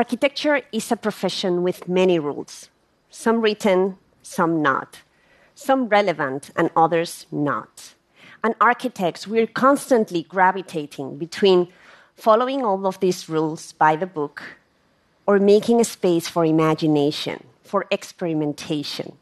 Architecture is a profession with many rules, some written, some not, some relevant, and others not. And architects, we're constantly gravitating between following all of these rules by the book or making a space for imagination, for experimentation.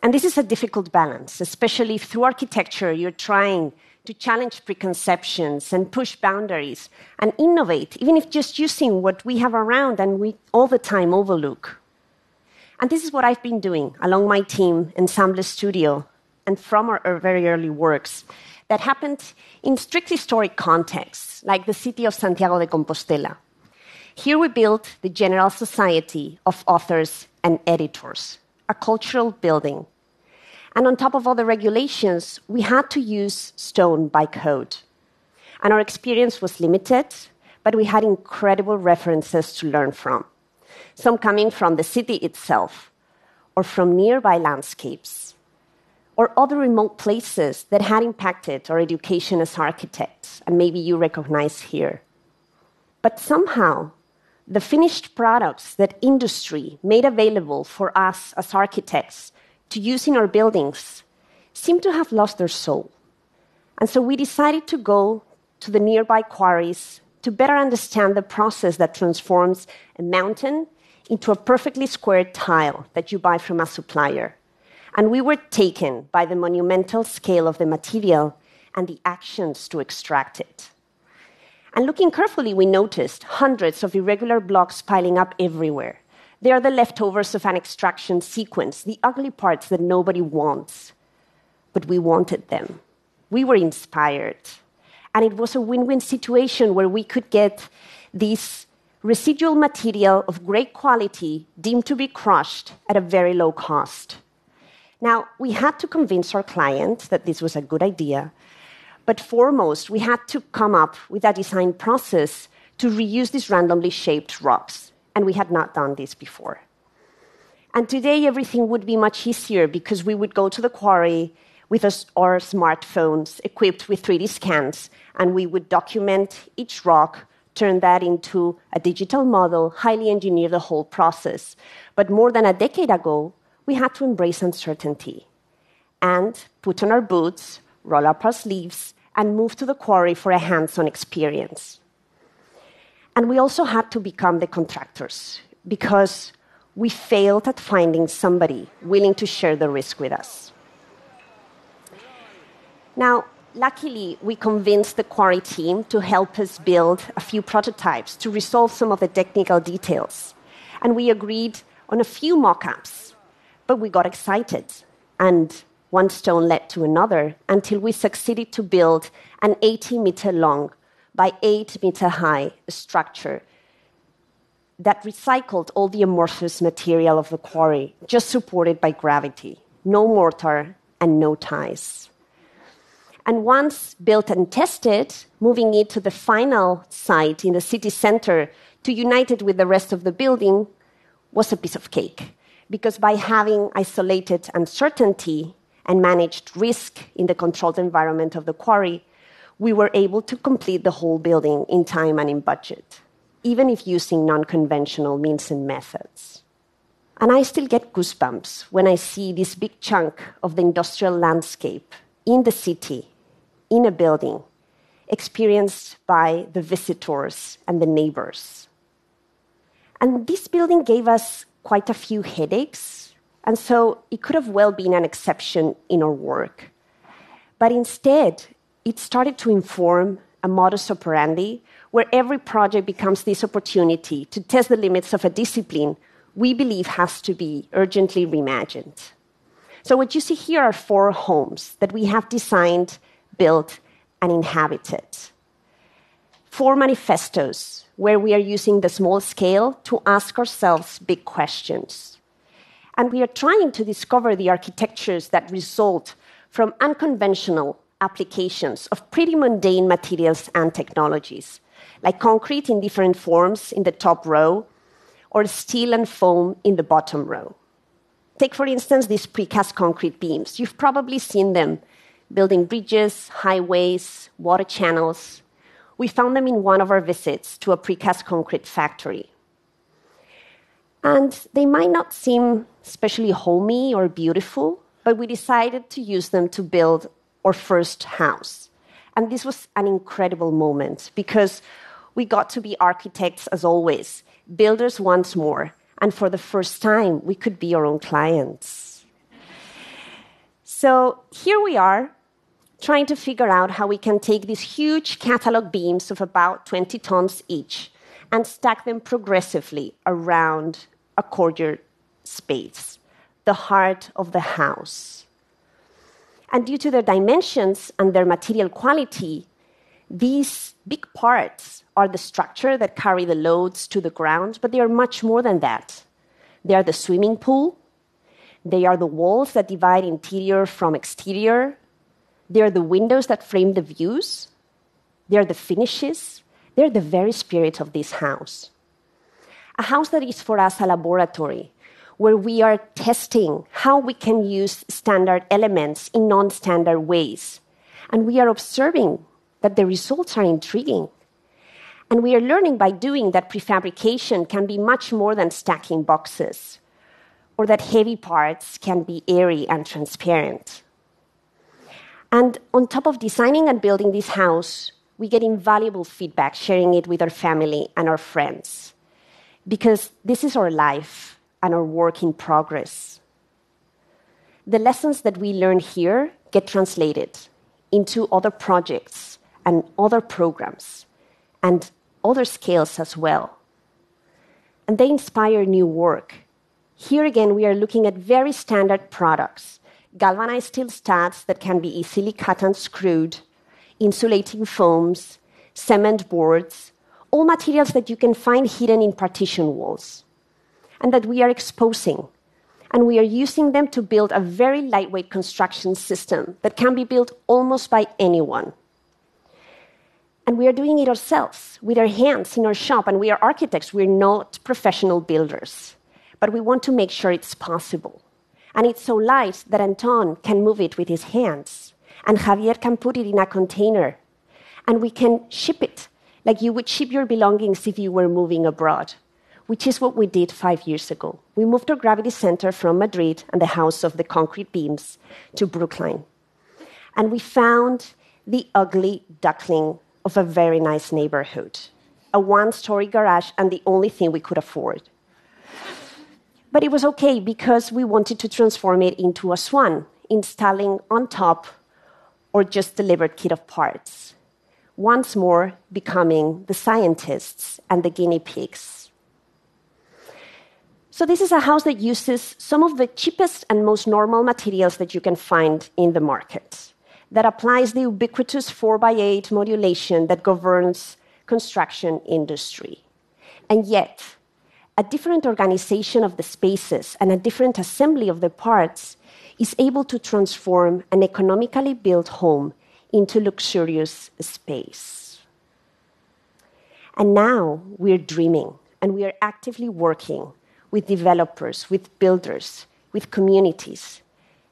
And this is a difficult balance, especially if through architecture you're trying to challenge preconceptions and push boundaries and innovate, even if just using what we have around and we all the time overlook. And this is what I've been doing along my team, Ensemble Studio, and from our, our very early works that happened in strict historic contexts, like the city of Santiago de Compostela. Here we built the General Society of Authors and Editors, a cultural building and on top of all the regulations, we had to use stone by code. And our experience was limited, but we had incredible references to learn from. Some coming from the city itself, or from nearby landscapes, or other remote places that had impacted our education as architects, and maybe you recognize here. But somehow, the finished products that industry made available for us as architects to use in our buildings seem to have lost their soul. And so we decided to go to the nearby quarries to better understand the process that transforms a mountain into a perfectly squared tile that you buy from a supplier. And we were taken by the monumental scale of the material and the actions to extract it. And looking carefully, we noticed hundreds of irregular blocks piling up everywhere they are the leftovers of an extraction sequence, the ugly parts that nobody wants. But we wanted them. We were inspired. And it was a win win situation where we could get this residual material of great quality deemed to be crushed at a very low cost. Now, we had to convince our client that this was a good idea, but foremost, we had to come up with a design process to reuse these randomly shaped rocks and we had not done this before. And today, everything would be much easier because we would go to the quarry with our smartphones equipped with 3D scans, and we would document each rock, turn that into a digital model, highly engineer the whole process. But more than a decade ago, we had to embrace uncertainty and put on our boots, roll up our sleeves, and move to the quarry for a hands on experience. And we also had to become the contractors because we failed at finding somebody willing to share the risk with us. Now, luckily, we convinced the quarry team to help us build a few prototypes to resolve some of the technical details. And we agreed on a few mock ups, but we got excited. And one stone led to another until we succeeded to build an 80 meter long by eight meter high structure that recycled all the amorphous material of the quarry, just supported by gravity. No mortar and no ties. And once built and tested, moving it to the final site in the city center to unite it with the rest of the building was a piece of cake. Because by having isolated uncertainty and managed risk in the controlled environment of the quarry, we were able to complete the whole building in time and in budget, even if using non conventional means and methods. And I still get goosebumps when I see this big chunk of the industrial landscape in the city, in a building, experienced by the visitors and the neighbors. And this building gave us quite a few headaches, and so it could have well been an exception in our work. But instead, it started to inform a modus operandi where every project becomes this opportunity to test the limits of a discipline we believe has to be urgently reimagined. So, what you see here are four homes that we have designed, built, and inhabited. Four manifestos where we are using the small scale to ask ourselves big questions. And we are trying to discover the architectures that result from unconventional applications of pretty mundane materials and technologies, like concrete in different forms in the top row, or steel and foam in the bottom row. Take, for instance, these precast concrete beams. You've probably seen them building bridges, highways, water channels. We found them in one of our visits to a precast concrete factory. And they might not seem especially homey or beautiful, but we decided to use them to build our first house. And this was an incredible moment because we got to be architects as always, builders once more, and for the first time, we could be our own clients. So here we are, trying to figure out how we can take these huge catalog beams of about 20 tons each and stack them progressively around a courtyard space, the heart of the house. And due to their dimensions and their material quality, these big parts are the structure that carry the loads to the ground, but they are much more than that. They are the swimming pool, they are the walls that divide interior from exterior, they are the windows that frame the views, they are the finishes, they're the very spirit of this house. A house that is for us a laboratory where we are testing how we can use standard elements in non standard ways. And we are observing that the results are intriguing. And we are learning by doing that prefabrication can be much more than stacking boxes, or that heavy parts can be airy and transparent. And on top of designing and building this house, we get invaluable feedback, sharing it with our family and our friends. Because this is our life and our work in progress. The lessons that we learn here get translated into other projects and other programs and other scales as well. And they inspire new work. Here again, we are looking at very standard products galvanized steel studs that can be easily cut and screwed, insulating foams, cement boards, all materials that you can find hidden in partition walls, and that we are exposing. And we are using them to build a very lightweight construction system that can be built almost by anyone. And we are doing it ourselves with our hands in our shop, and we are architects. We're not professional builders, but we want to make sure it's possible. And it's so light that Anton can move it with his hands, and Javier can put it in a container, and we can ship it like you would ship your belongings if you were moving abroad, which is what we did five years ago. We moved our gravity center from Madrid and the house of the concrete beams to Brookline. And we found the ugly duckling of a very nice neighborhood, a one story garage, and the only thing we could afford. But it was okay because we wanted to transform it into a swan, installing on top or just delivered kit of parts. Once more, becoming the scientists and the guinea pigs. So, this is a house that uses some of the cheapest and most normal materials that you can find in the market that applies the ubiquitous 4x8 modulation that governs construction industry. And yet, a different organization of the spaces and a different assembly of the parts is able to transform an economically built home into luxurious space. And now we're dreaming and we are actively working with developers, with builders, with communities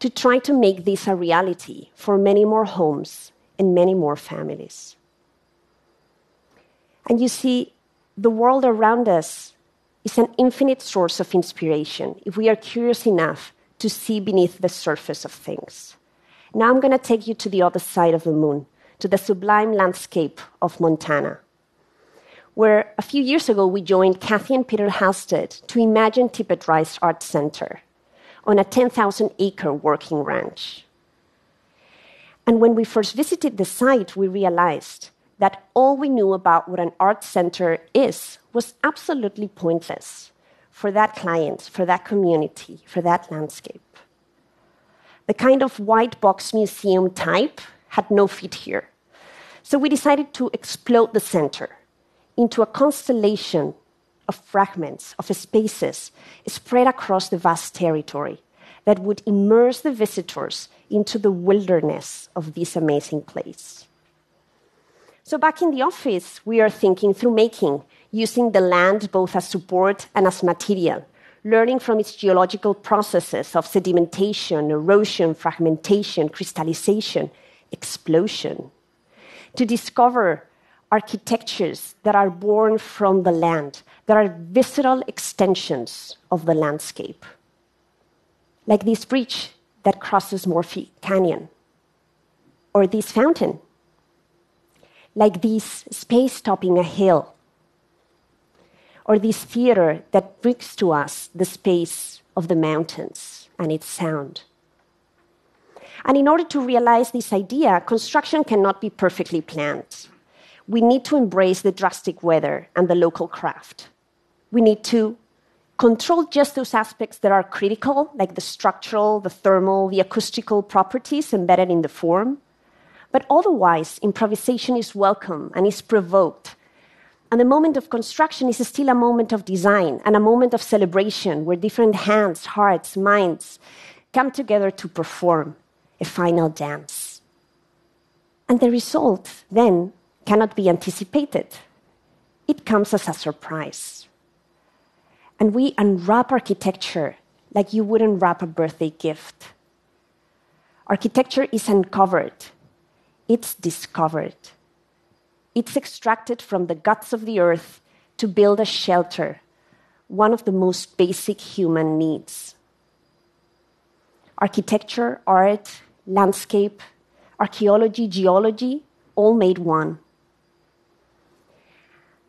to try to make this a reality for many more homes and many more families. And you see, the world around us is an infinite source of inspiration if we are curious enough to see beneath the surface of things. Now I'm going to take you to the other side of the moon, to the sublime landscape of Montana, where a few years ago we joined Cathy and Peter Halstead to imagine Tippet Rise Art Center on a 10,000 acre working ranch. And when we first visited the site, we realized that all we knew about what an art center is was absolutely pointless for that client, for that community, for that landscape. The kind of white box museum type had no fit here. So we decided to explode the center into a constellation of fragments, of spaces spread across the vast territory that would immerse the visitors into the wilderness of this amazing place. So, back in the office, we are thinking through making, using the land both as support and as material, learning from its geological processes of sedimentation, erosion, fragmentation, crystallization, explosion, to discover architectures that are born from the land, that are visceral extensions of the landscape. Like this bridge that crosses Morphy Canyon, or this fountain, like this space topping a hill, or this theater that brings to us the space of the mountains and its sound. And in order to realize this idea, construction cannot be perfectly planned. We need to embrace the drastic weather and the local craft. We need to control just those aspects that are critical, like the structural, the thermal, the acoustical properties embedded in the form. But otherwise, improvisation is welcome and is provoked. And the moment of construction is still a moment of design and a moment of celebration where different hands, hearts, minds come together to perform a final dance. And the result then cannot be anticipated, it comes as a surprise. And we unwrap architecture like you wouldn't wrap a birthday gift. Architecture is uncovered, it's discovered. It's extracted from the guts of the earth to build a shelter, one of the most basic human needs. Architecture, art, landscape, archaeology, geology, all made one.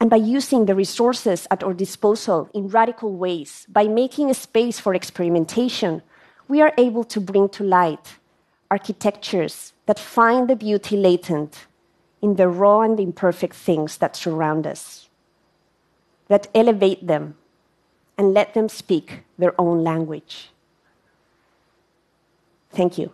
And by using the resources at our disposal in radical ways, by making a space for experimentation, we are able to bring to light architectures that find the beauty latent in the raw and imperfect things that surround us, that elevate them and let them speak their own language. Thank you.